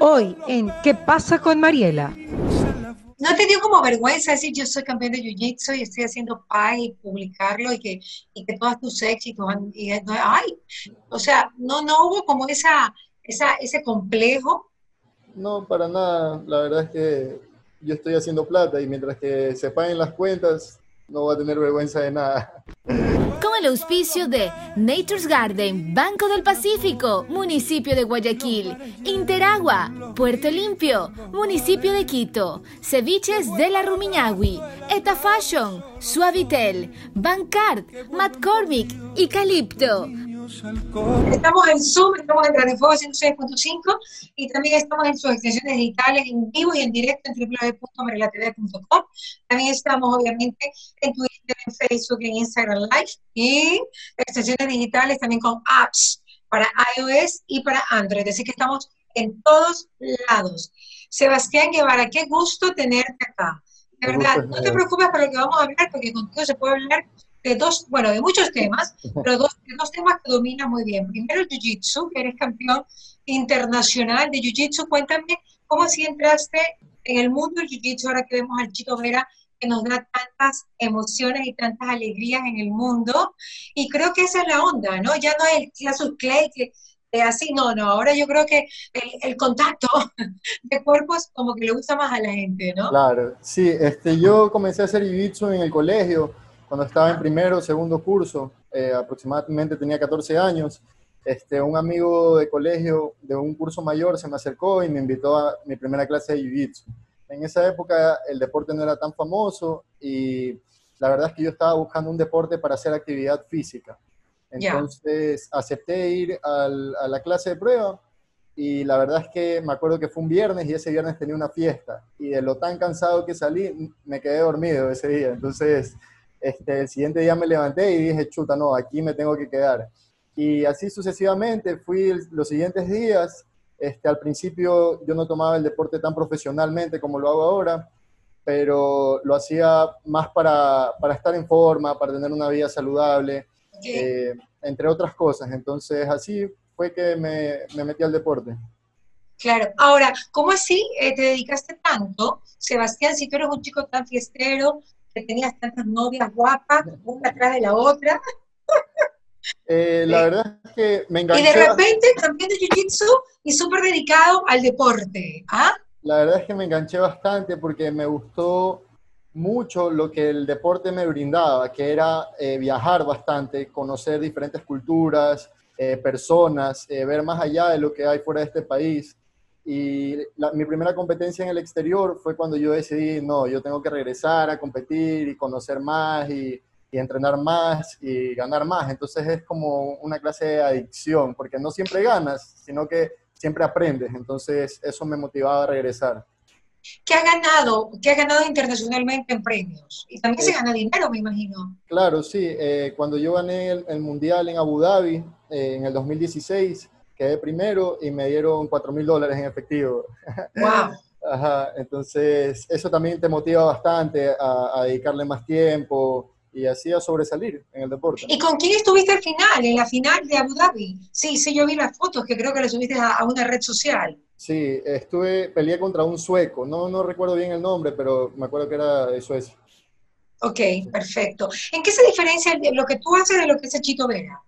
Hoy en ¿Qué pasa con Mariela? ¿No te dio como vergüenza decir yo soy campeón de Jiu-Jitsu y estoy haciendo paz y publicarlo y que, y que todos tus éxitos, y, ay, o sea, no, no hubo como esa, esa, ese complejo? No, para nada, la verdad es que yo estoy haciendo plata y mientras que se paguen las cuentas, no voy a tener vergüenza de nada. Con el auspicio de Nature's Garden, Banco del Pacífico, Municipio de Guayaquil, Interagua, Puerto Limpio, Municipio de Quito, Ceviches de la Rumiñahui, Eta Fashion, Suavitel, Bancard, McCormick y Calipto. Estamos en Zoom, estamos en Radio Fuego 106.5 y también estamos en sus extensiones digitales en vivo y en directo en www.marelatv.com. También estamos obviamente en Twitter, en Facebook, en Instagram Live y extensiones digitales también con apps para iOS y para Android. Así que estamos en todos lados. Sebastián Guevara, qué gusto tenerte acá. De verdad, no te preocupes por lo que vamos a hablar, porque contigo se puede hablar de dos, bueno, de muchos temas, pero dos, de dos temas que dominas muy bien. Primero el Jiu-Jitsu, que eres campeón internacional de Jiu-Jitsu. Cuéntame cómo así entraste en el mundo del Jiu-Jitsu, ahora que vemos al Chito Vera, que nos da tantas emociones y tantas alegrías en el mundo. Y creo que esa es la onda, ¿no? Ya no es el Casus Clay, que así, no, no, ahora yo creo que el, el, contacto de cuerpos como que le gusta más a la gente, ¿no? Claro, sí, este, yo comencé a hacer jiu-jitsu en el colegio, cuando estaba en primero o segundo curso, eh, aproximadamente tenía 14 años, este, un amigo de colegio de un curso mayor se me acercó y me invitó a mi primera clase de Jiu-Jitsu. En esa época el deporte no era tan famoso y la verdad es que yo estaba buscando un deporte para hacer actividad física. Entonces acepté ir al, a la clase de prueba y la verdad es que me acuerdo que fue un viernes y ese viernes tenía una fiesta y de lo tan cansado que salí me quedé dormido ese día. Entonces este, el siguiente día me levanté y dije, chuta, no, aquí me tengo que quedar. Y así sucesivamente fui los siguientes días. Este, al principio yo no tomaba el deporte tan profesionalmente como lo hago ahora, pero lo hacía más para, para estar en forma, para tener una vida saludable, eh, entre otras cosas. Entonces así fue que me, me metí al deporte. Claro. Ahora, ¿cómo así eh, te dedicaste tanto, Sebastián, si tú eres un chico tan fiestero, que tenías tantas novias guapas, una atrás de la otra. Eh, la verdad es que me enganché. Y de repente también de Jiu-Jitsu y súper dedicado al deporte. ¿ah? La verdad es que me enganché bastante porque me gustó mucho lo que el deporte me brindaba, que era eh, viajar bastante, conocer diferentes culturas, eh, personas, ver más allá de lo que hay fuera de este país. Y mi primera competencia en el exterior fue cuando yo decidí, no, yo tengo que regresar a competir y conocer más y, y, entrenar más y ganar más. Entonces es como una clase de adicción, porque no siempre ganas, sino que siempre aprendes. Entonces eso me motivaba a regresar. ¿Qué ha ganado? ¿Qué ha ganado internacionalmente en premios? Y también se eh, gana dinero, me imagino. Claro, sí. Eh, cuando yo gané el, Mundial en Abu Dhabi eh, en el 2016, quedé primero y me dieron 4 mil dólares en efectivo. ¡Wow! Ajá, entonces eso también te motiva bastante a, dedicarle más tiempo y así a sobresalir en el deporte. ¿Y con quién estuviste al final, en la final de Abu Dhabi? Sí, sí, yo vi las fotos que creo que le subiste a, una red social. Sí, estuve, peleé contra un sueco, no, no recuerdo bien el nombre, pero me acuerdo que era de Suecia. Ok, perfecto. ¿En qué se diferencia lo que tú haces de lo que hace Chito Vera?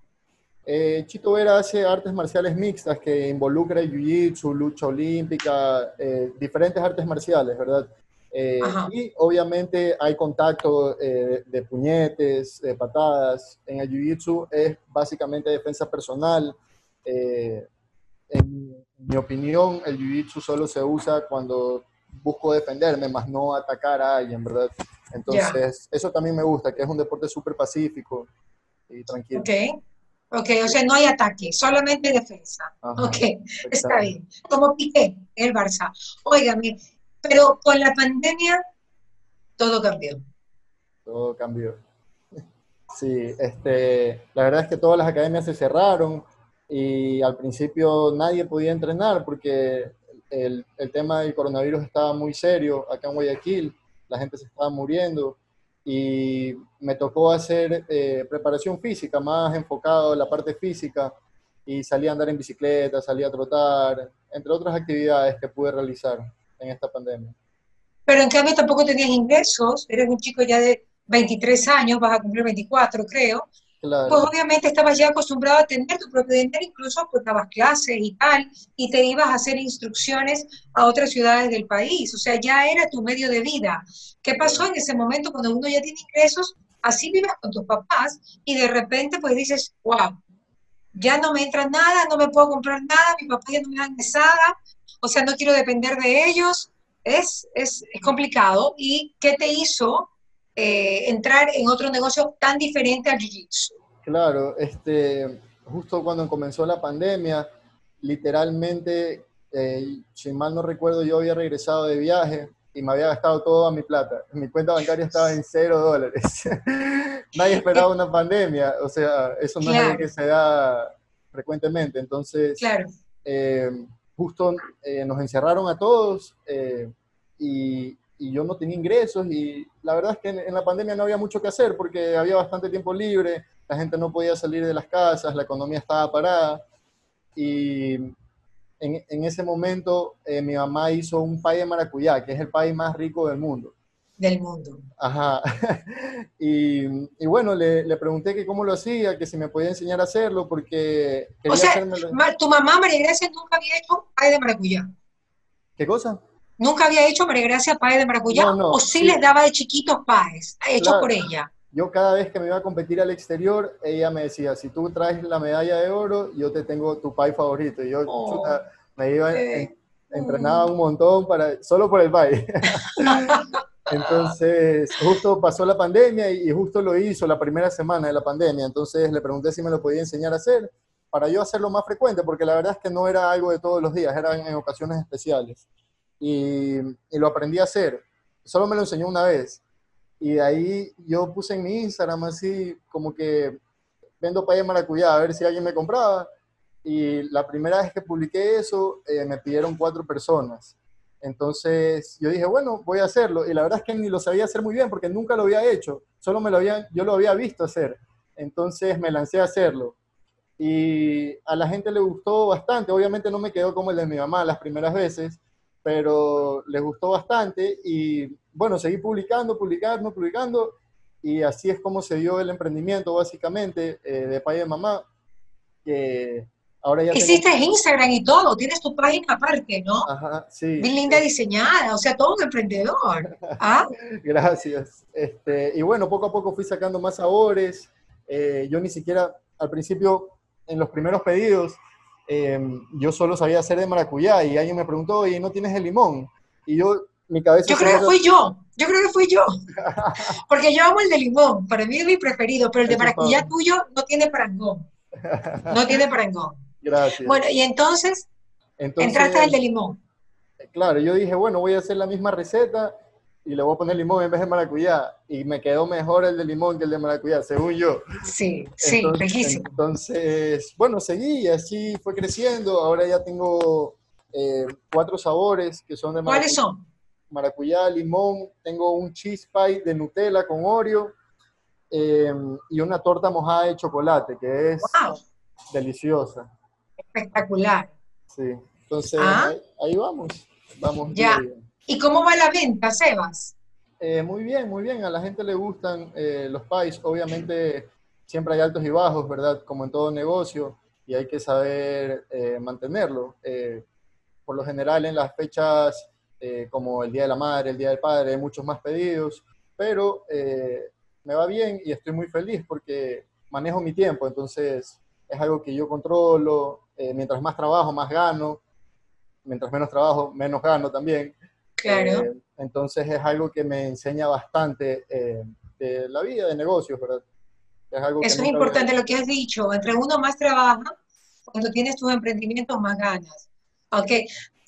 Eh, Chito Vera hace artes marciales mixtas que involucra jiu-jitsu, lucha olímpica, eh, diferentes artes marciales, ¿verdad? Eh, y obviamente hay contacto de puñetes, de patadas. En el jiu-jitsu es básicamente defensa personal. en mi opinión, el jiu-jitsu solo se usa cuando busco defenderme, más no atacar a alguien, ¿verdad? Entonces, eso también me gusta, que es un deporte súper pacífico y tranquilo. Okay. Ok, o sea, no hay ataque, solamente defensa. ok, está bien. Como Piqué, el Barça. Óigame, pero con la pandemia todo cambió. Todo cambió. Sí, este, la verdad es que todas las academias se cerraron y al principio nadie podía entrenar porque el, el tema del coronavirus estaba muy serio acá en Guayaquil, la gente se estaba muriendo y me tocó hacer eh, preparación física, más enfocado en la parte física, y salí a andar en bicicleta, salí a trotar, entre otras actividades que pude realizar en esta pandemia. Pero en cambio tampoco tenías ingresos, eres un chico ya de 23 años, vas a cumplir 24 creo, Pues obviamente estabas ya acostumbrado a tener tu propio dinero, incluso pues dabas clases y tal, y te ibas a hacer instrucciones a otras ciudades del país, o sea, ya era tu medio de vida. ¿Qué pasó en ese momento cuando uno ya tiene ingresos? Así vives con tus papás y de repente pues dices, wow, ya no me entra nada, no me puedo comprar nada, mi papá ya no me da mesada, o sea, no quiero depender de ellos, es, es, es complicado. ¿Y qué te hizo eh, entrar en otro negocio tan diferente al Jiu-Jitsu? Claro, este, justo cuando comenzó la pandemia, literalmente, eh, si mal no recuerdo, yo había regresado de viaje y me había gastado toda mi plata. Mi cuenta bancaria estaba en cero dólares. Nadie esperaba una pandemia, o sea, eso no es algo Claro. que se da frecuentemente. Entonces, Claro, eh, justo eh, nos encerraron a todos eh, y, y yo no tenía ingresos y la verdad es que en, en la pandemia no había mucho que hacer porque había bastante tiempo libre, la gente no podía salir de las casas, la economía estaba parada y en, en ese momento eh, mi mamá hizo un pay de maracuyá, que es el pay más rico del mundo. del mundo. Ajá. Y, y bueno, le, le pregunté que cómo lo hacía, que si me podía enseñar a hacerlo, porque quería O sea, hacérmelo. tu mamá, María Gracia, nunca había hecho pay de maracuyá. ¿Qué cosa? Nunca había hecho María pay de maracuyá. No, no, o sí, sí. les daba de chiquitos payes, hechos Claro. por ella. Yo cada vez que me iba a competir al exterior, ella me decía, si tú traes la medalla de oro, yo te tengo tu pay favorito. Y yo Oh. chuta, me iba, Eh. en- entrenaba un montón para, solo por el pay. Entonces, justo pasó la pandemia y, justo lo hizo la primera semana de la pandemia. Entonces le pregunté si me lo podía enseñar a hacer para yo hacerlo más frecuente, porque la verdad es que no era algo de todos los días, era en, en ocasiones especiales. Y, lo aprendí a hacer. Solo me lo enseñó una vez. Y de ahí yo puse en mi Instagram así como que vendo pay de maracuyá a ver si alguien me compraba. Y la primera vez que publiqué eso eh, me pidieron cuatro personas. Entonces yo dije, bueno, voy a hacerlo. Y la verdad es que ni lo sabía hacer muy bien porque nunca lo había hecho. Solo me lo había, yo lo había visto hacer. Entonces me lancé a hacerlo. Y a la gente le gustó bastante. Obviamente no me quedó como el de mi mamá las primeras veces, pero les gustó bastante. Y bueno, seguí publicando, publicando, publicando. Y así es como se dio el emprendimiento, básicamente, eh, de Pay de Mamá. Que ahora ya tengo- Hiciste Instagram y todo, tienes tu página aparte, ¿no? Ajá, sí. Bien linda diseñada, o sea, todo un emprendedor. ¿Ah? Gracias. Este, y bueno, poco a poco fui sacando más sabores. Eh, yo ni siquiera, al principio, en los primeros pedidos, eh, yo solo sabía hacer de maracuyá y alguien me preguntó, oye, ¿no tienes el limón? Y yo, mi cabeza... Yo creo que fui yo, yo creo que fui yo. Porque yo amo el de limón, para mí es mi preferido, pero el de maracuyá tuyo no tiene parangón. No tiene parangón. Gracias. Bueno, y entonces Entonces, entraste al de limón. claro, yo dije, bueno, voy a hacer la misma receta y le voy a poner limón en vez de maracuyá. Y me quedó mejor el de limón que el de maracuyá, según yo. Sí, sí, Entonces, riquísimo. entonces, bueno, seguí y así fue creciendo. Ahora ya tengo eh, cuatro sabores que son de ¿Cuáles maracu- son? maracuyá, limón. Tengo un cheese pie de Nutella con Oreo eh, y una torta mojada de chocolate que es ¡Wow! deliciosa. Espectacular. Sí. Entonces, Ah. ahí, ahí vamos. Vamos. Ya. bien. ¿Y cómo va la venta, Sebas? Eh, muy bien, muy bien. A la gente le gustan eh, los pies. Obviamente siempre hay altos y bajos, ¿verdad? Como en todo negocio, y hay que saber eh, mantenerlo. Eh, por lo general en las fechas como el Día de la Madre, el Día del Padre, hay muchos más pedidos, pero me va bien y estoy muy feliz porque manejo mi tiempo, entonces es algo que yo controlo. Mientras más trabajo, más gano. Mientras menos trabajo, menos gano también. Claro. Eh, entonces es algo que me enseña bastante eh, de la vida de negocios, ¿verdad? Es algo Eso es importante había- lo que has dicho. Entre uno más trabaja, cuando tienes tus emprendimientos más ganas. Ok.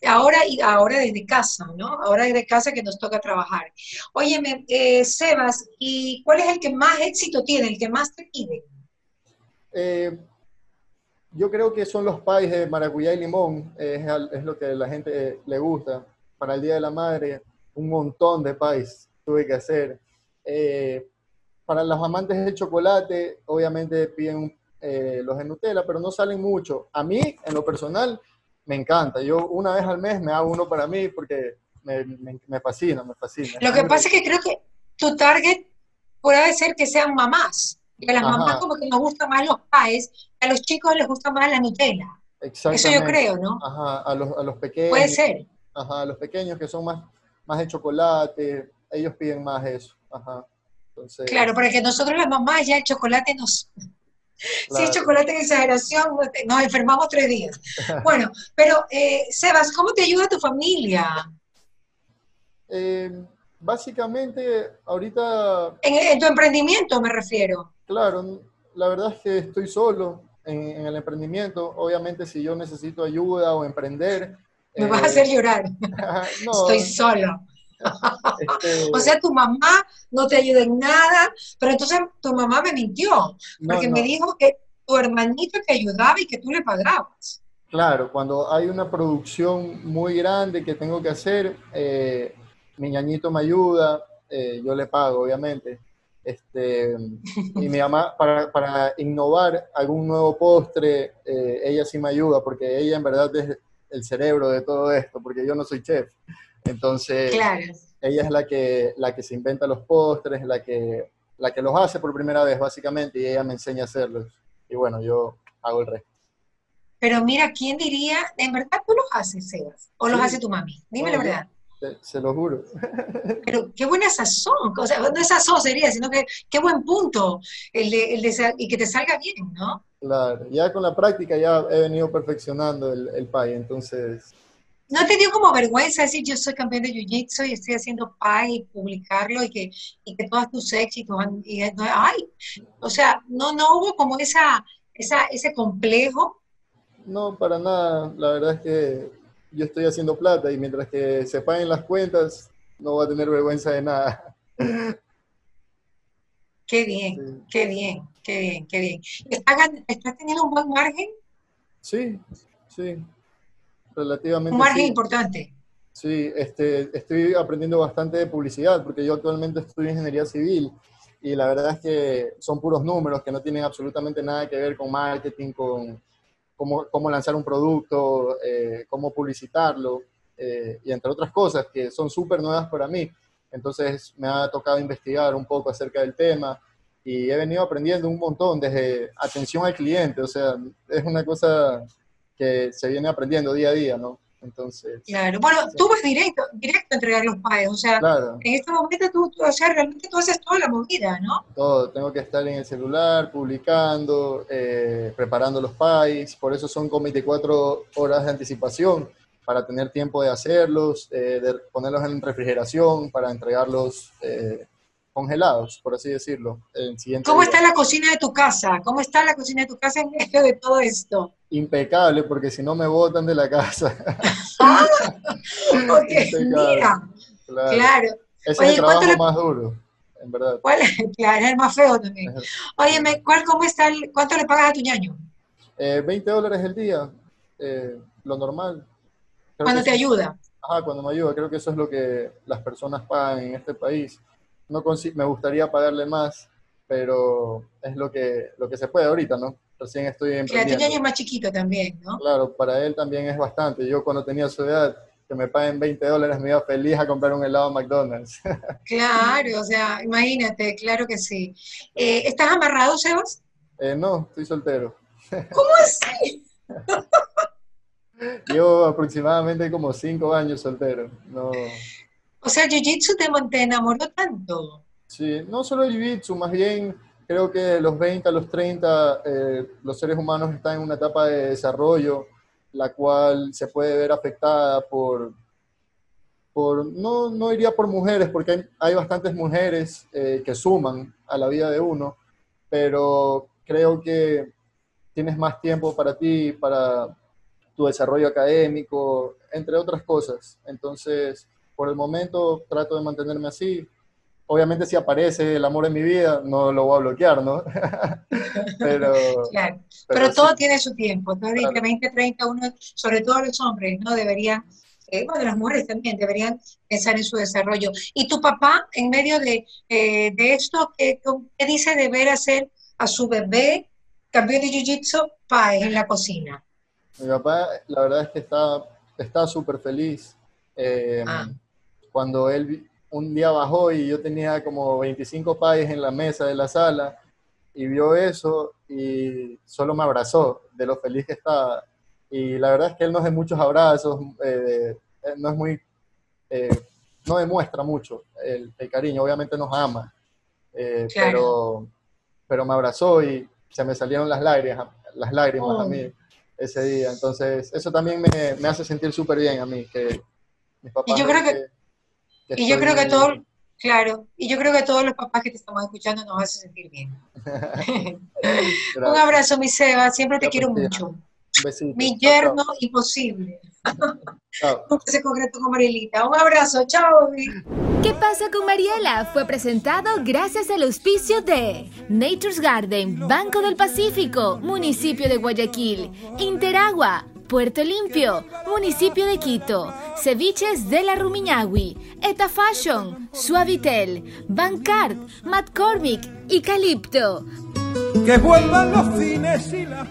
Ahora, y ahora desde casa, ¿no? Ahora desde casa que nos toca trabajar. Óyeme, eh, Sebas, ¿y cuál es el que más éxito tiene, el que más te pide? Eh, yo creo que son los pies de maracuyá y limón, eh, es, es lo que a la gente le gusta. Para el Día de la Madre, un montón de pies tuve que hacer. Eh, para los amantes del chocolate, obviamente piden eh, los de Nutella, pero no salen mucho. A mí, en lo personal, me encanta. Yo una vez al mes me hago uno para mí porque me, me, fascina, me fascina. Lo que pasa es que creo que tu target puede ser que sean mamás. Y a las mamás como que nos gustan más los pies, a los chicos les gusta más la Nutella. Eso yo creo, ¿no? Ajá, a los, a los pequeños. Puede ser. Ajá, los pequeños que son más, más de chocolate, ellos piden más eso. Ajá. Claro, porque nosotros las mamás ya el chocolate nos... Si es chocolate en exageración, nos enfermamos tres días. Bueno, pero eh, Sebas, ¿cómo te ayuda tu familia? Eh, básicamente, ahorita... En, tu emprendimiento me refiero. Claro, la verdad es que estoy solo en, el emprendimiento. Obviamente, si yo necesito ayuda o emprender... Me vas a hacer eh, llorar. Estoy solo. Este, o sea, tu mamá no te ayuda en nada, pero entonces tu mamá me mintió, porque me dijo que tu hermanito te ayudaba y que tú le pagabas. Claro, cuando hay una producción muy grande que tengo que hacer, eh, mi ñañito me ayuda, eh, yo le pago, obviamente. Este, y mi mamá, para, para innovar algún nuevo postre, eh, ella sí me ayuda, porque ella en verdad es el cerebro de todo esto, porque yo no soy chef. Entonces, ella es la que, la que se inventa los postres, la que, la que los hace por primera vez, básicamente, y ella me enseña a hacerlos. Y bueno, yo hago el resto. Pero mira, ¿quién diría, en verdad tú los haces, Sebas? ¿O los hace tu mami? Dime la verdad. Se, lo juro. Pero qué buena sazón, o sea, no es sazón sería, sino que qué buen punto el de, el de, y que te salga bien, ¿no? Claro, ya con la práctica ya he venido perfeccionando el, el pie, entonces ¿No te dio como vergüenza decir yo soy campeón de Jiu-Jitsu y estoy haciendo pie y publicarlo y que, y que todos tus éxitos, y, ay, o sea, no, no hubo como esa, esa, ese complejo? No, para nada, la verdad es que yo estoy haciendo plata y mientras que se paguen las cuentas, no voy a tener vergüenza de nada. Qué bien, qué bien, qué bien, qué bien. ¿Estás teniendo un buen margen? Sí, sí relativamente. Un margen importante. Sí, este, estoy aprendiendo bastante de publicidad porque yo actualmente estudio ingeniería civil y la verdad es que son puros números que no tienen absolutamente nada que ver con marketing, con cómo, cómo lanzar un producto, eh, cómo publicitarlo eh, y entre otras cosas que son súper nuevas para mí. Entonces me ha tocado investigar un poco acerca del tema y he venido aprendiendo un montón desde atención al cliente, o sea, es una cosa que se viene aprendiendo día a día, ¿no? Entonces. Claro, bueno, tú vas directo, directo a entregar los pagos, o sea, en este momento tú, o sea, realmente tú haces toda la movida, ¿no? Todo, tengo que estar en el celular, publicando, eh, preparando los pais, por eso son con 24 horas de anticipación, para tener tiempo de hacerlos, eh, de ponerlos en refrigeración, para entregarlos eh, congelados, por así decirlo. El siguiente ¿Cómo está la cocina de tu casa? ¿Cómo está la cocina de tu casa en medio de todo esto? Impecable, porque si no me botan de la casa. ah, mira, claro. Ese es el trabajo más duro, en verdad. ¿Cuál? Claro, es el más feo también. Oye, ¿cuál, cómo está el, ¿cuánto le pagas a tu ñaño? Eh, 20 dólares el día, eh, lo normal. cuando te ayuda. Ajá, cuando me ayuda. Creo que eso es lo que las personas pagan en este país no me gustaría pagarle más, pero es lo que, lo que se puede ahorita, ¿no? Recién estoy emprendiendo. Claro, tu es más chiquito también, ¿no? Claro, para él también es bastante. Yo cuando tenía su edad, que me paguen 20 dólares, me iba feliz a comprar un helado a McDonald's. Claro, o sea, imagínate, claro que sí. Eh, ¿Estás amarrado, Sebas? Eh, no, estoy soltero. ¿Cómo así? Llevo aproximadamente como cinco años soltero. No, o sea, Jiu-Jitsu te, te enamoró tanto. Sí, no solo Jiu-Jitsu, más bien creo que los 20 a los 30 eh, los seres humanos están en una etapa de desarrollo, la cual se puede ver afectada por, por no, no iría por mujeres, porque hay, hay bastantes mujeres eh, que suman a la vida de uno, pero creo que tienes más tiempo para ti, para tu desarrollo académico, entre otras cosas. Entonces, por el momento trato de mantenerme así. Obviamente si aparece el amor en mi vida, no lo voy a bloquear, ¿no? pero, claro. pero, todo tiene su tiempo. Entonces, claro. 20, 30, uno, sobre todo los hombres, ¿no? Deberían, eh, bueno, las mujeres también deberían pensar en su desarrollo. ¿Y tu papá, en medio de, eh, de esto, ¿qué, qué dice deber hacer a su bebé campeón de Jiu-Jitsu, en la cocina? Mi papá, la verdad es que está está súper feliz. Eh, ah. Cuando él un día bajó y yo tenía como 25 payes en la mesa de la sala y vio eso y solo me abrazó de lo feliz que estaba. Y la verdad es que él no hace muchos abrazos, eh, no es muy, eh, no demuestra mucho el, cariño, obviamente nos ama, pero, pero me abrazó y se me salieron las lágrimas, las lágrimas a oh. mí ese día. Entonces, eso también me, me hace sentir súper bien a mí, que mis papás... Y yo creo que, y yo creo que todo, claro, y yo creo que todos los papás que te estamos escuchando nos hace sentir bien. Un abrazo, mi Seba, siempre te quiero mucho. Mi yerno imposible. se concretó con Marielita. Un abrazo, chao. ¿Qué pasa con Mariela? Fue presentado gracias al auspicio de Nature's Garden, Banco del Pacífico, Municipio de Guayaquil, Interagua, Puerto Limpio, Municipio de Quito, Ceviches de la Rumiñahui, Eta Fashion, Suavitel, Bancard, McCormick y Calipto. Que vuelvan los fines y la...